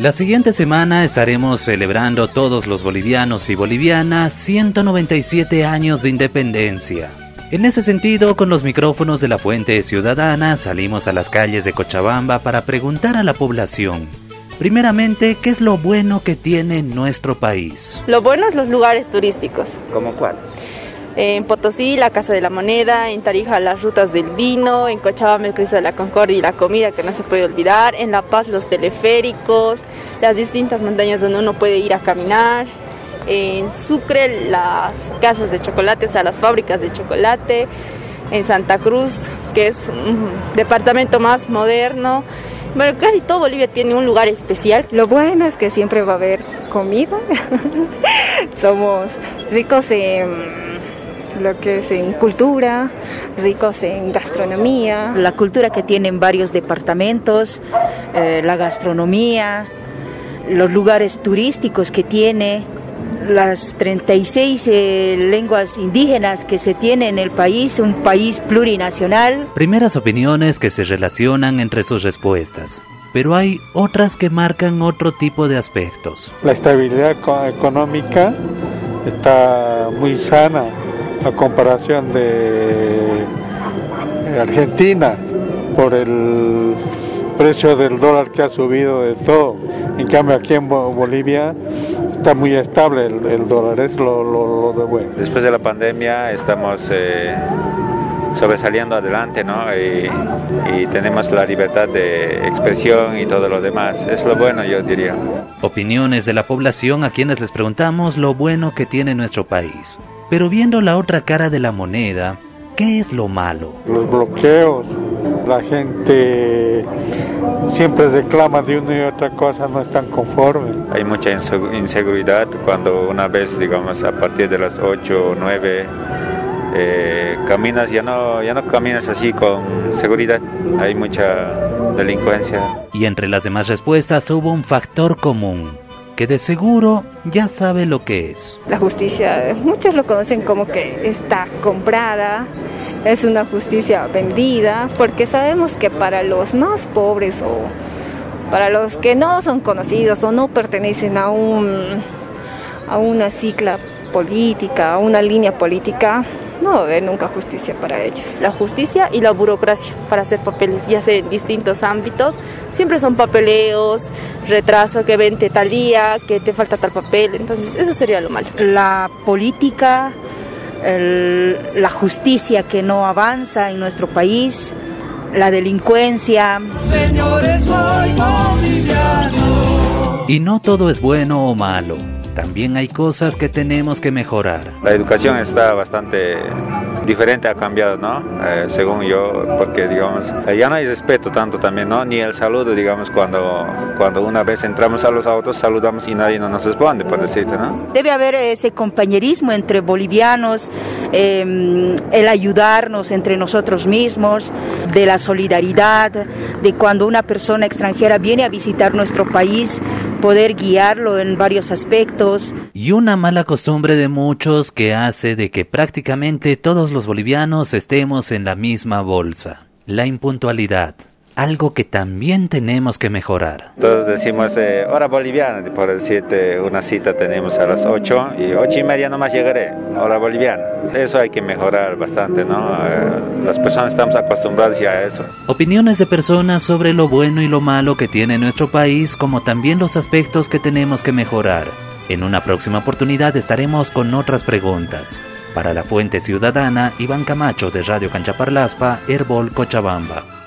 La siguiente semana estaremos celebrando todos los bolivianos y bolivianas 197 años de independencia. En ese sentido, con los micrófonos de la Fuente Ciudadana salimos a las calles de Cochabamba para preguntar a la población. Primeramente, ¿qué es lo bueno que tiene nuestro país? Lo bueno es los lugares turísticos. ¿Cómo cuáles? En Potosí, la Casa de la Moneda, en Tarija, las rutas del vino, en Cochabamba, el Cristo de la Concordia y la comida que no se puede olvidar, en La Paz, los teleféricos, las distintas montañas donde uno puede ir a caminar, en Sucre, las casas de chocolate, o sea, las fábricas de chocolate, en Santa Cruz, que es un departamento más moderno. Bueno, casi todo Bolivia tiene un lugar especial. Lo bueno es que siempre va a haber comida. Somos ricos en lo que es en cultura, ricos en gastronomía. La cultura que tienen varios departamentos, eh, la gastronomía, los lugares turísticos que tiene, las 36 eh, lenguas indígenas que se tiene en el país, un país plurinacional. Primeras opiniones que se relacionan entre sus respuestas, pero hay otras que marcan otro tipo de aspectos. La estabilidad económica está muy sana a comparación de Argentina por el precio del dólar que ha subido de todo. En cambio aquí en Bolivia está muy estable el, dólar, es lo, de bueno. Después de la pandemia estamos eh, sobresaliendo adelante, ¿no? Y, y, tenemos la libertad de expresión y todo lo demás. Es lo bueno, yo diría. Opiniones de la población a quienes les preguntamos lo bueno que tiene nuestro país. Pero viendo la otra cara de la moneda, ¿qué es lo malo? Los bloqueos, la gente siempre reclama de una y otra cosa, no están conformes. Hay mucha inseguridad cuando una vez, digamos, a partir de las 8 o 9, eh, caminas, ya no, ya no caminas así con seguridad, hay mucha delincuencia. Y entre las demás respuestas hubo un factor común que de seguro ya sabe lo que es. La justicia, muchos lo conocen como que está comprada, es una justicia vendida, porque sabemos que para los más pobres o para los que no son conocidos o no pertenecen a, un, a una cicla política, a una línea política, no va a haber nunca justicia para ellos. La justicia y la burocracia para hacer papeles, ya sea en distintos ámbitos, siempre son papeleos, retraso, que vente tal día, que te falta tal papel, entonces eso sería lo malo. La política, la justicia que no avanza en nuestro país, la delincuencia. Señores, soy boliviano. Y no todo es bueno o malo también hay cosas que tenemos que mejorar. La educación está bastante diferente, ha cambiado, ¿no? Eh, según yo, porque digamos, ya no hay respeto tanto también, ¿no? Ni el saludo, digamos, cuando, cuando una vez entramos a los autos, saludamos y nadie nos responde, por decirte, ¿no? Debe haber ese compañerismo entre bolivianos, em, el ayudarnos entre nosotros mismos, de la solidaridad, de cuando una persona extranjera viene a visitar nuestro país, poder guiarlo en varios aspectos. Y una mala costumbre de muchos que hace de que prácticamente todos los bolivianos estemos en la misma bolsa, la impuntualidad algo que también tenemos que mejorar. Todos decimos eh, hora boliviana, por decirte una cita tenemos a las 8 y 8 y media nomás llegaré, hora boliviana. Eso hay que mejorar bastante, ¿no? Eh, las personas estamos acostumbradas ya a eso. Opiniones de personas sobre lo bueno y lo malo que tiene nuestro país, como también los aspectos que tenemos que mejorar. En una próxima oportunidad estaremos con otras preguntas. Para la Fuente Ciudadana, Iván Camacho de Radio Canchaparlaspa, Herbol Cochabamba.